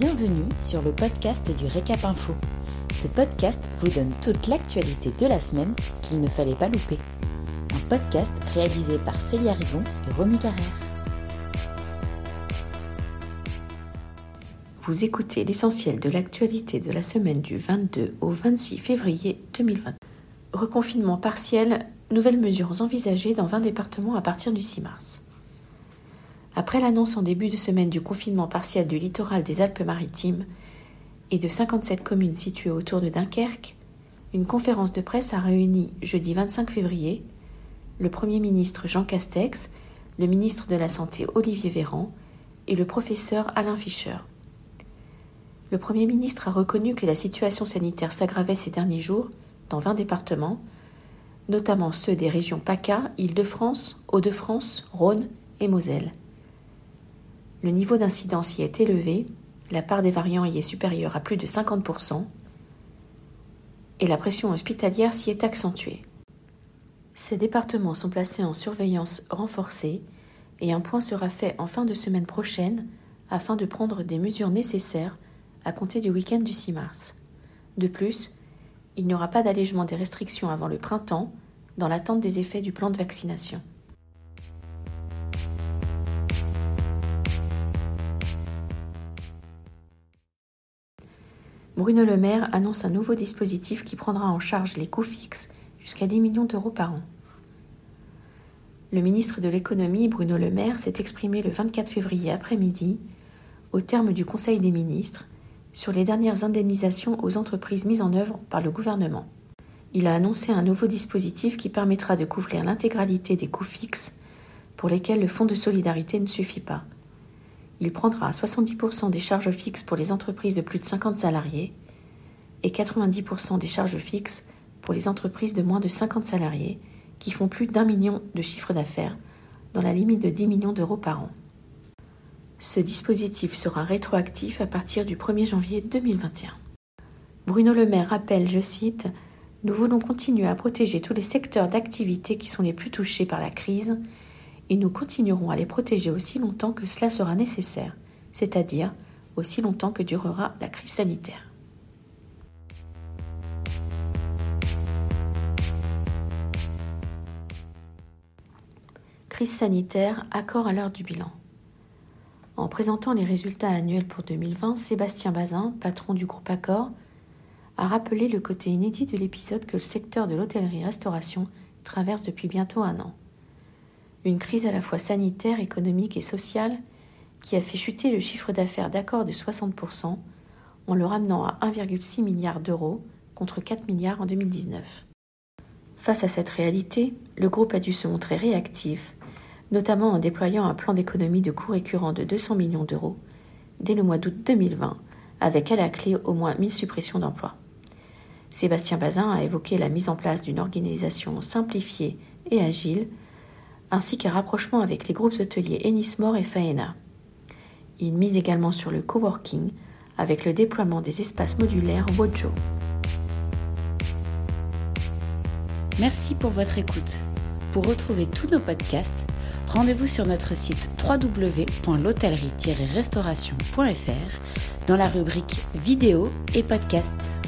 Bienvenue sur le podcast du Récap Info. Ce podcast vous donne toute l'actualité de la semaine qu'il ne fallait pas louper. Un podcast réalisé par Célia Rivon et Romy Carrère. Vous écoutez l'essentiel de l'actualité de la semaine du 22 au 26 février 2020. Reconfinement partiel, nouvelles mesures envisagées dans 20 départements à partir du 6 mars. Après l'annonce en début de semaine du confinement partiel du littoral des Alpes-Maritimes et de 57 communes situées autour de Dunkerque, une conférence de presse a réuni jeudi 25 février le Premier ministre Jean Castex, le ministre de la Santé Olivier Véran et le professeur Alain Fischer. Le Premier ministre a reconnu que la situation sanitaire s'aggravait ces derniers jours dans 20 départements, notamment ceux des régions PACA, Île-de-France, Hauts-de-France, Rhône et Moselle. Le niveau d'incidence y est élevé, la part des variants y est supérieure à plus de 50%, et la pression hospitalière s'y est accentuée. Ces départements sont placés en surveillance renforcée et un point sera fait en fin de semaine prochaine afin de prendre des mesures nécessaires à compter du week-end du 6 mars. De plus, il n'y aura pas d'allègement des restrictions avant le printemps dans l'attente des effets du plan de vaccination. Bruno Le Maire annonce un nouveau dispositif qui prendra en charge les coûts fixes jusqu'à 10 millions d'euros par an. Le ministre de l'économie, Bruno Le Maire, s'est exprimé le 24 février après-midi, au terme du Conseil des ministres, sur les dernières indemnisations aux entreprises mises en œuvre par le gouvernement. Il a annoncé un nouveau dispositif qui permettra de couvrir l'intégralité des coûts fixes pour lesquels le Fonds de solidarité ne suffit pas. Il prendra 70% des charges fixes pour les entreprises de plus de 50 salariés et 90% des charges fixes pour les entreprises de moins de 50 salariés qui font plus d'un million de chiffre d'affaires dans la limite de 10 millions d'euros par an. Ce dispositif sera rétroactif à partir du 1er janvier 2021. Bruno Le Maire rappelle, je cite, Nous voulons continuer à protéger tous les secteurs d'activité qui sont les plus touchés par la crise et nous continuerons à les protéger aussi longtemps que cela sera nécessaire, c'est-à-dire aussi longtemps que durera la crise sanitaire. Crise sanitaire, accord à l'heure du bilan. En présentant les résultats annuels pour 2020, Sébastien Bazin, patron du groupe Accor, a rappelé le côté inédit de l'épisode que le secteur de l'hôtellerie-restauration traverse depuis bientôt un an une crise à la fois sanitaire, économique et sociale qui a fait chuter le chiffre d'affaires d'accord de 60% en le ramenant à 1,6 milliard d'euros contre 4 milliards en 2019. Face à cette réalité, le groupe a dû se montrer réactif, notamment en déployant un plan d'économie de coûts récurrents de 200 millions d'euros dès le mois d'août 2020, avec à la clé au moins 1000 suppressions d'emplois. Sébastien Bazin a évoqué la mise en place d'une organisation simplifiée et agile ainsi qu'un rapprochement avec les groupes hôteliers Ennismore et Faena. Il mise également sur le coworking avec le déploiement des espaces modulaires Wojo. Merci pour votre écoute. Pour retrouver tous nos podcasts, rendez-vous sur notre site www.l'hôtellerie-restauration.fr dans la rubrique vidéo et podcasts.